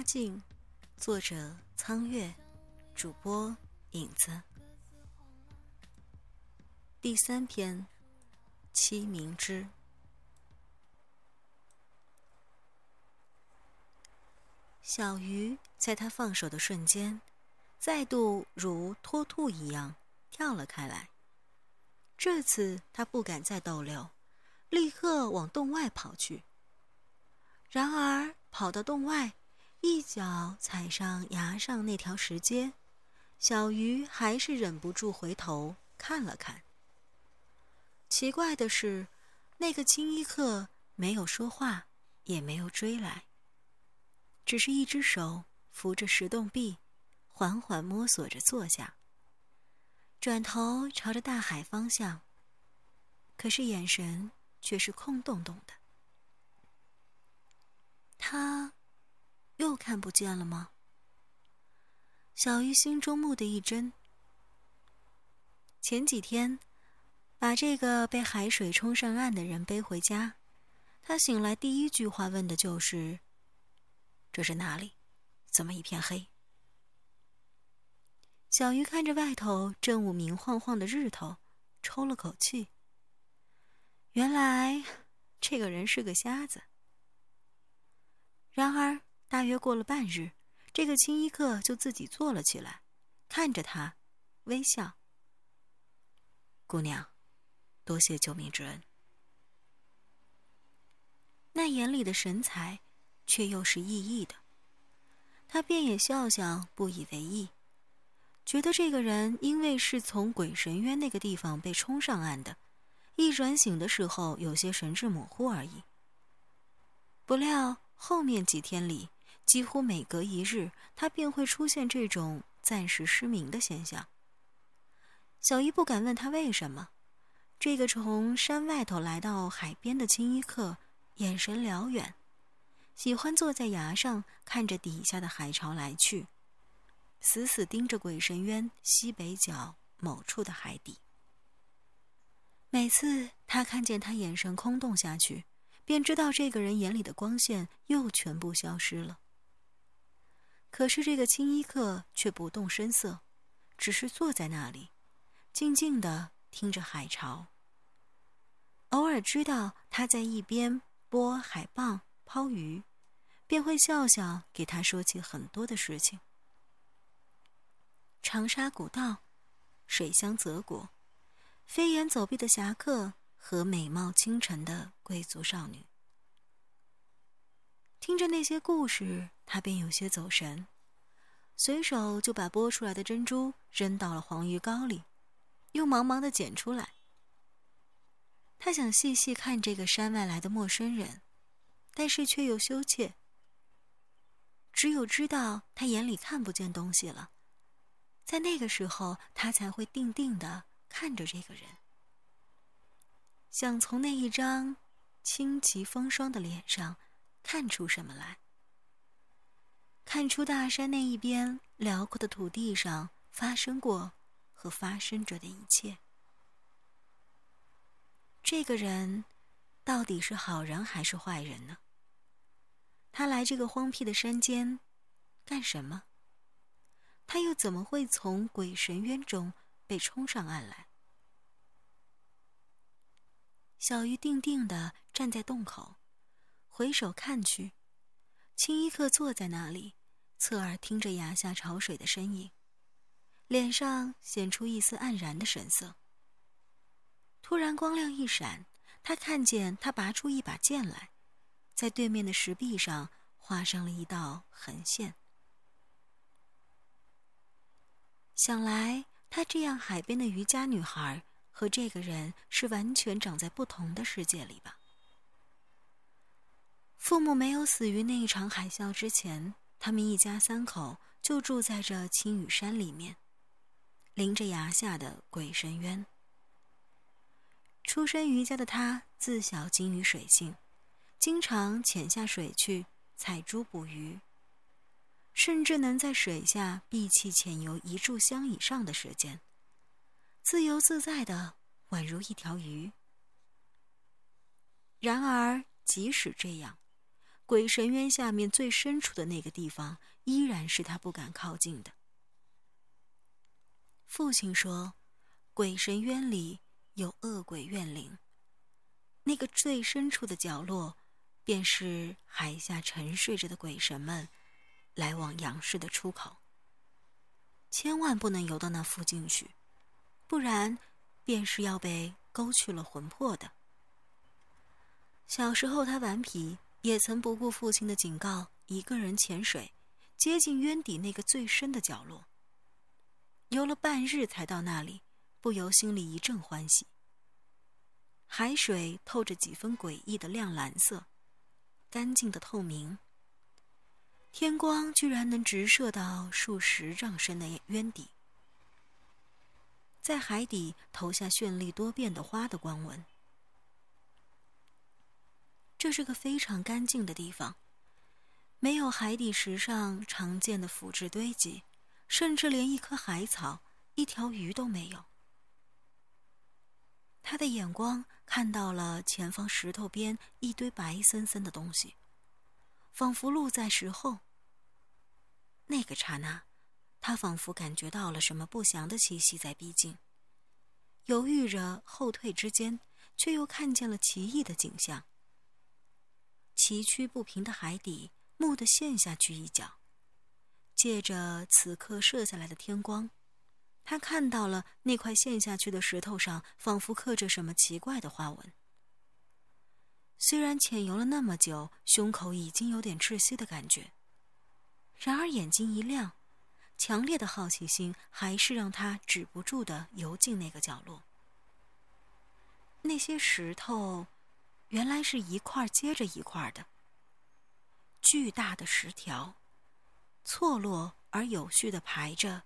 花镜，作者苍月，主播影子。第三篇，七明之。小鱼在他放手的瞬间，再度如脱兔一样跳了开来。这次他不敢再逗留，立刻往洞外跑去。然而跑到洞外，一脚踩上崖上那条石阶，小鱼还是忍不住回头看了看。奇怪的是，那个青衣客没有说话，也没有追来，只是一只手扶着石洞壁，缓缓摸索着坐下，转头朝着大海方向。可是眼神却是空洞洞的。他。又看不见了吗？小鱼心中蓦地一怔。前几天，把这个被海水冲上岸的人背回家，他醒来第一句话问的就是：“这是哪里？怎么一片黑？”小鱼看着外头正午明晃晃的日头，抽了口气。原来，这个人是个瞎子。然而。大约过了半日，这个青衣客就自己坐了起来，看着他，微笑。姑娘，多谢救命之恩。那眼里的神采，却又是熠熠的。他便也笑笑，不以为意，觉得这个人因为是从鬼神渊那个地方被冲上岸的，一转醒的时候有些神志模糊而已。不料后面几天里。几乎每隔一日，他便会出现这种暂时失明的现象。小姨不敢问他为什么。这个从山外头来到海边的青衣客，眼神辽远，喜欢坐在崖上看着底下的海潮来去，死死盯着鬼神渊西北角某处的海底。每次他看见他眼神空洞下去，便知道这个人眼里的光线又全部消失了。可是这个青衣客却不动声色，只是坐在那里，静静的听着海潮。偶尔知道他在一边拨海蚌、抛鱼，便会笑笑给他说起很多的事情：长沙古道、水乡泽国、飞檐走壁的侠客和美貌倾城的贵族少女。听着那些故事，他便有些走神，随手就把剥出来的珍珠扔到了黄鱼缸里，又忙忙的捡出来。他想细细看这个山外来的陌生人，但是却又羞怯。只有知道他眼里看不见东西了，在那个时候，他才会定定的看着这个人，想从那一张清奇风霜的脸上。看出什么来？看出大山那一边辽阔的土地上发生过和发生着的一切。这个人到底是好人还是坏人呢？他来这个荒僻的山间干什么？他又怎么会从鬼神渊中被冲上岸来？小鱼定定的站在洞口。回首看去，青衣客坐在那里，侧耳听着崖下潮水的声音，脸上显出一丝黯然的神色。突然光亮一闪，他看见他拔出一把剑来，在对面的石壁上画上了一道横线。想来，他这样海边的渔家女孩和这个人是完全长在不同的世界里吧。父母没有死于那一场海啸之前，他们一家三口就住在这青羽山里面，临着崖下的鬼神渊。出身渔家的他，自小精于水性，经常潜下水去采珠捕鱼，甚至能在水下闭气潜游一炷香以上的时间，自由自在的宛如一条鱼。然而，即使这样。鬼神渊下面最深处的那个地方，依然是他不敢靠近的。父亲说，鬼神渊里有恶鬼怨灵，那个最深处的角落，便是海下沉睡着的鬼神们来往阳世的出口。千万不能游到那附近去，不然便是要被勾去了魂魄的。小时候，他顽皮，也曾不顾父亲的警告，一个人潜水，接近渊底那个最深的角落。游了半日才到那里，不由心里一阵欢喜。海水透着几分诡异的亮蓝色，干净的透明。天光居然能直射到数十丈深的渊底，在海底投下绚丽多变的花的光纹。这是个非常干净的地方，没有海底石上常见的腐质堆积，甚至连一棵海草、一条鱼都没有。他的眼光看到了前方石头边一堆白森森的东西，仿佛露在石后。那个刹那，他仿佛感觉到了什么不祥的气息在逼近，犹豫着后退之间，却又看见了奇异的景象。崎岖不平的海底蓦地陷下去一角，借着此刻射下来的天光，他看到了那块陷下去的石头上仿佛刻着什么奇怪的花纹。虽然潜游了那么久，胸口已经有点窒息的感觉，然而眼睛一亮，强烈的好奇心还是让他止不住的游进那个角落。那些石头。原来是一块接着一块的巨大的石条，错落而有序的排着，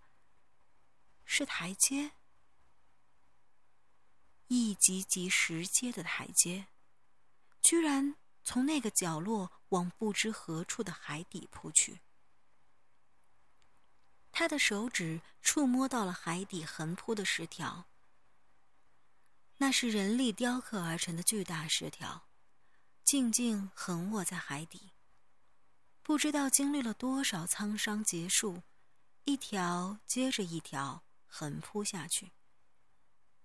是台阶，一级级石阶的台阶，居然从那个角落往不知何处的海底扑去。他的手指触摸到了海底横铺的石条。那是人力雕刻而成的巨大石条，静静横卧在海底。不知道经历了多少沧桑劫数，一条接着一条横铺下去，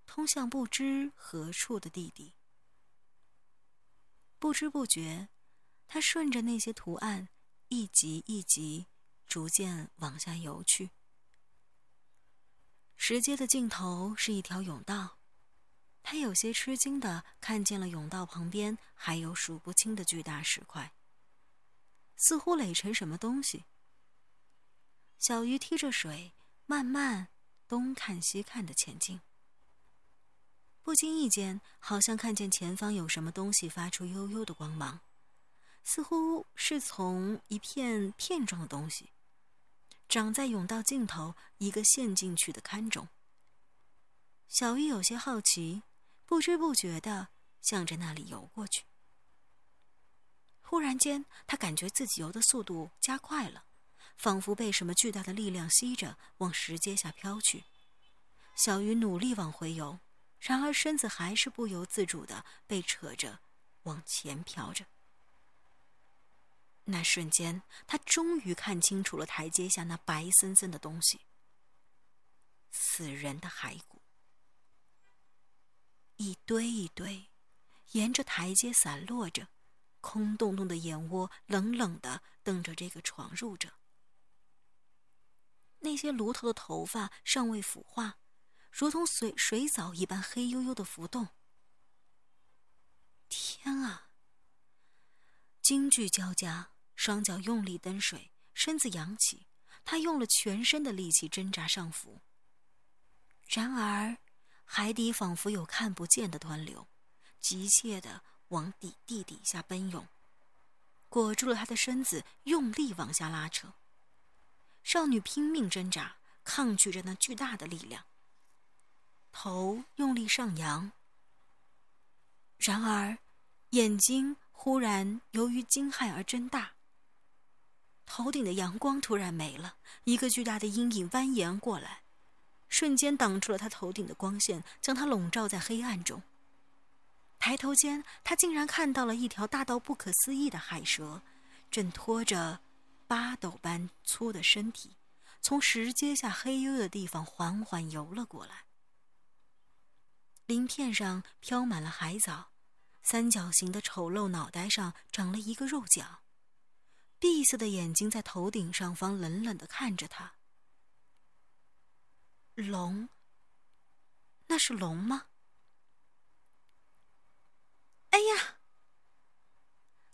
通向不知何处的地底。不知不觉，他顺着那些图案一级一级，逐渐往下游去。石阶的尽头是一条甬道。他有些吃惊的看见了甬道旁边还有数不清的巨大石块，似乎垒成什么东西。小鱼踢着水，慢慢东看西看的前进。不经意间，好像看见前方有什么东西发出幽幽的光芒，似乎是从一片片状的东西，长在甬道尽头一个陷进去的坑中。小鱼有些好奇。不知不觉的向着那里游过去。忽然间，他感觉自己游的速度加快了，仿佛被什么巨大的力量吸着往石阶下飘去。小鱼努力往回游，然而身子还是不由自主的被扯着往前飘着。那瞬间，他终于看清楚了台阶下那白森森的东西——死人的骸骨。一堆一堆，沿着台阶散落着，空洞洞的眼窝冷冷的瞪着这个闯入者。那些炉头的头发尚未腐化，如同水水藻一般黑黝黝的浮动。天啊！惊惧交加，双脚用力蹬水，身子扬起，他用了全身的力气挣扎上浮。然而。海底仿佛有看不见的湍流，急切地往底地底下奔涌，裹住了她的身子，用力往下拉扯。少女拼命挣扎，抗拒着那巨大的力量，头用力上扬。然而，眼睛忽然由于惊骇而睁大。头顶的阳光突然没了，一个巨大的阴影蜿蜒过来。瞬间挡住了他头顶的光线，将他笼罩在黑暗中。抬头间，他竟然看到了一条大到不可思议的海蛇，正拖着八斗般粗的身体，从石阶下黑黝的地方缓缓游了过来。鳞片上飘满了海藻，三角形的丑陋脑袋上长了一个肉角，闭塞的眼睛在头顶上方冷冷的看着他。龙？那是龙吗？哎呀！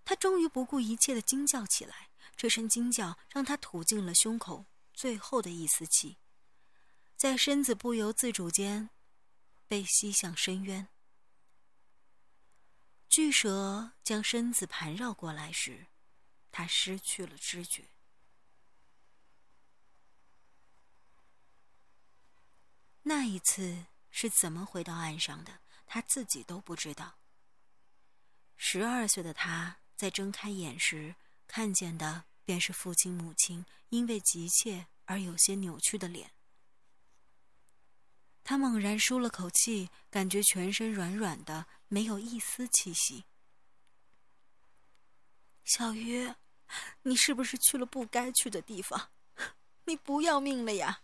他终于不顾一切的惊叫起来，这声惊叫让他吐尽了胸口最后的一丝气，在身子不由自主间被吸向深渊。巨蛇将身子盘绕过来时，他失去了知觉。那一次是怎么回到岸上的，他自己都不知道。十二岁的他在睁开眼时，看见的便是父亲、母亲因为急切而有些扭曲的脸。他猛然舒了口气，感觉全身软软的，没有一丝气息。小鱼，你是不是去了不该去的地方？你不要命了呀！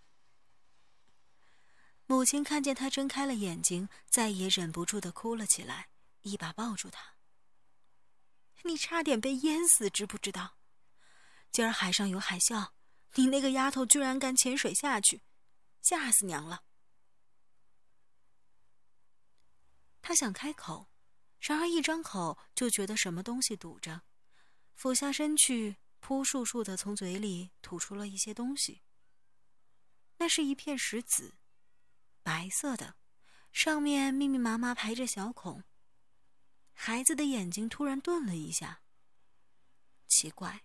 母亲看见他睁开了眼睛，再也忍不住的哭了起来，一把抱住他。你差点被淹死，知不知道？今儿海上有海啸，你那个丫头居然敢潜水下去，吓死娘了！他想开口，然而一张口就觉得什么东西堵着，俯下身去，扑簌簌的从嘴里吐出了一些东西。那是一片石子。白色的，上面密密麻麻排着小孔。孩子的眼睛突然顿了一下。奇怪，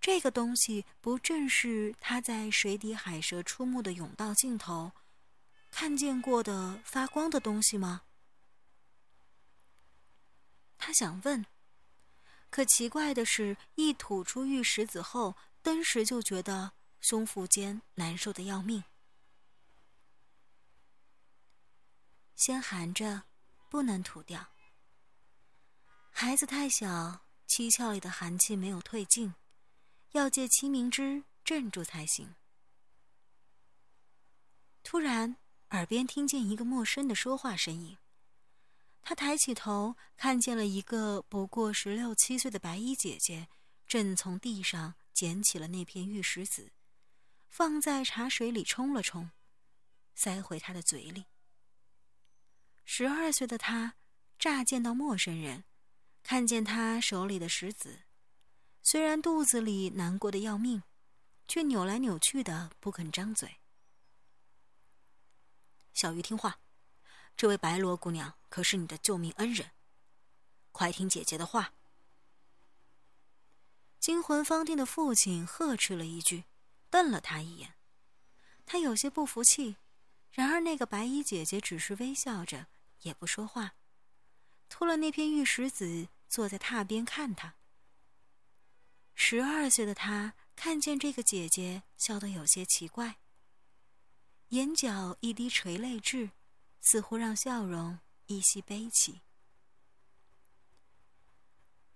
这个东西不正是他在水底海蛇出没的甬道尽头看见过的发光的东西吗？他想问，可奇怪的是，一吐出玉石子后，登时就觉得胸腹间难受的要命。先含着，不能吐掉。孩子太小，七窍里的寒气没有退尽，要借清明之镇住才行。突然，耳边听见一个陌生的说话声音。他抬起头，看见了一个不过十六七岁的白衣姐姐，正从地上捡起了那片玉石子，放在茶水里冲了冲，塞回他的嘴里。十二岁的他，乍见到陌生人，看见他手里的石子，虽然肚子里难过的要命，却扭来扭去的不肯张嘴。小鱼听话，这位白罗姑娘可是你的救命恩人，快听姐姐的话。惊魂方定的父亲呵斥了一句，瞪了他一眼，他有些不服气，然而那个白衣姐姐只是微笑着。也不说话，拖了那片玉石子，坐在榻边看他。十二岁的他看见这个姐姐，笑得有些奇怪，眼角一滴垂泪痣，似乎让笑容一息悲戚。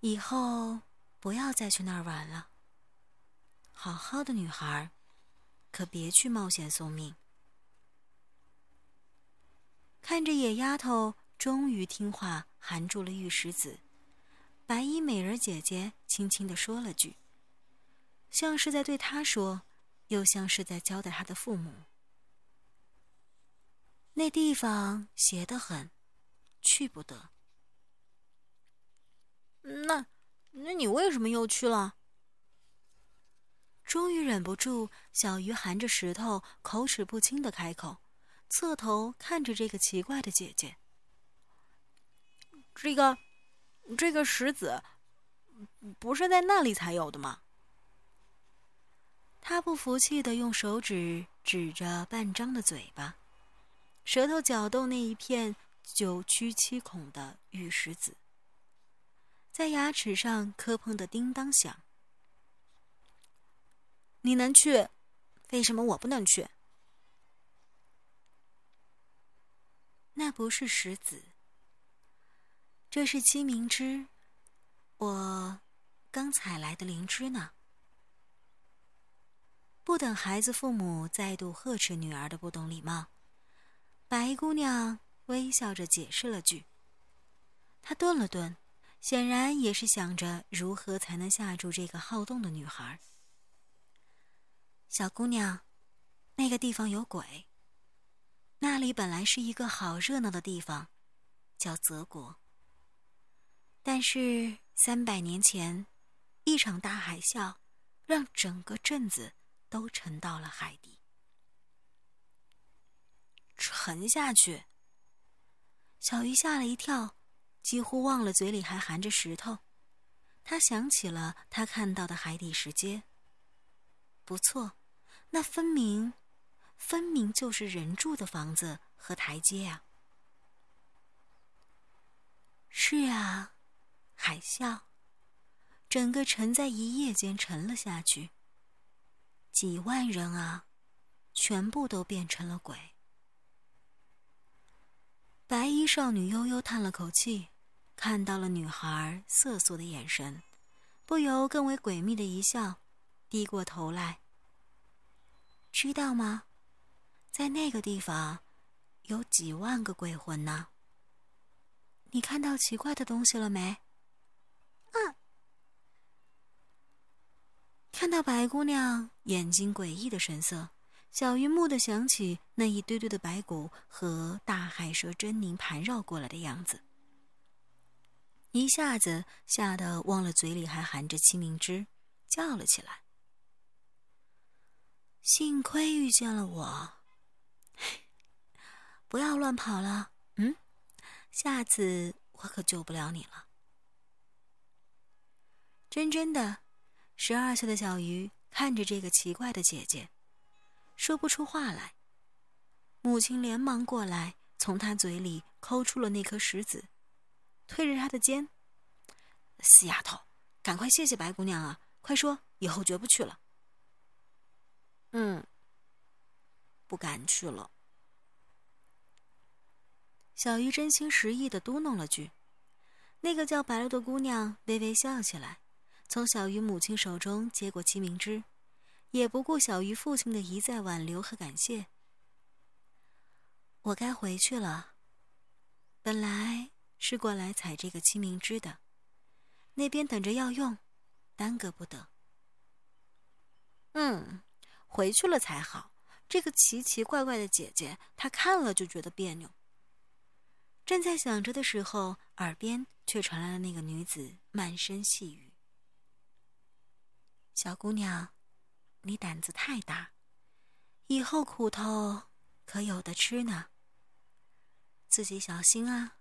以后不要再去那儿玩了。好好的女孩，可别去冒险送命。看着野丫头终于听话，含住了玉石子，白衣美人姐姐轻轻地说了句，像是在对她说，又像是在交代她的父母。那地方邪得很，去不得。那，那你为什么又去了？终于忍不住，小鱼含着石头，口齿不清的开口。侧头看着这个奇怪的姐姐，这个，这个石子，不是在那里才有的吗？他不服气的用手指指着半张的嘴巴，舌头搅动那一片九曲七孔的玉石子，在牙齿上磕碰的叮当响。你能去，为什么我不能去？那不是石子，这是鸡鸣之。我刚采来的灵芝呢。不等孩子父母再度呵斥女儿的不懂礼貌，白姑娘微笑着解释了句。她顿了顿，显然也是想着如何才能吓住这个好动的女孩。小姑娘，那个地方有鬼。那里本来是一个好热闹的地方，叫泽国。但是三百年前，一场大海啸，让整个镇子。都沉到了海底，沉下去。小鱼吓了一跳，几乎忘了嘴里还含着石头。他想起了他看到的海底石阶。不错，那分明，分明就是人住的房子和台阶啊！是啊，海啸，整个城在一夜间沉了下去。几万人啊，全部都变成了鬼。白衣少女悠悠叹了口气，看到了女孩瑟缩的眼神，不由更为诡秘的一笑，低过头来。知道吗？在那个地方，有几万个鬼魂呢。你看到奇怪的东西了没？嗯。看到白姑娘眼睛诡异的神色，小鱼蓦地想起那一堆堆的白骨和大海蛇狰狞盘绕过来的样子，一下子吓得忘了嘴里还含着清明汁，叫了起来：“幸亏遇见了我，不要乱跑了，嗯，下次我可救不了你了。”真真的。十二岁的小鱼看着这个奇怪的姐姐，说不出话来。母亲连忙过来，从她嘴里抠出了那颗石子，推着她的肩：“死丫头，赶快谢谢白姑娘啊！快说，以后绝不去了。”“嗯，不敢去了。”小鱼真心实意的嘟哝了句。那个叫白露的姑娘微微笑起来。从小鱼母亲手中接过七明枝，也不顾小鱼父亲的一再挽留和感谢。我该回去了。本来是过来采这个七明枝的，那边等着要用，耽搁不得。嗯，回去了才好。这个奇奇怪怪的姐姐，她看了就觉得别扭。正在想着的时候，耳边却传来了那个女子慢声细语。小姑娘，你胆子太大，以后苦头可有的吃呢。自己小心啊。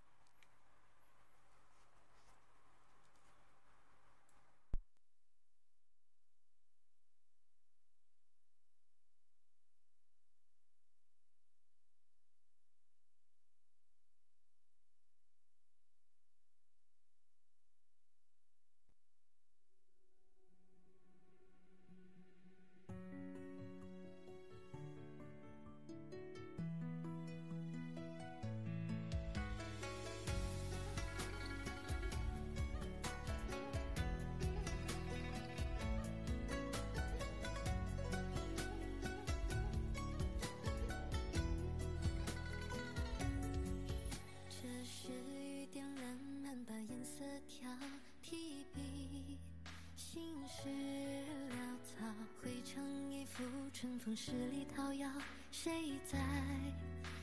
十里桃夭。谁在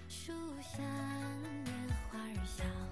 树下拈花笑？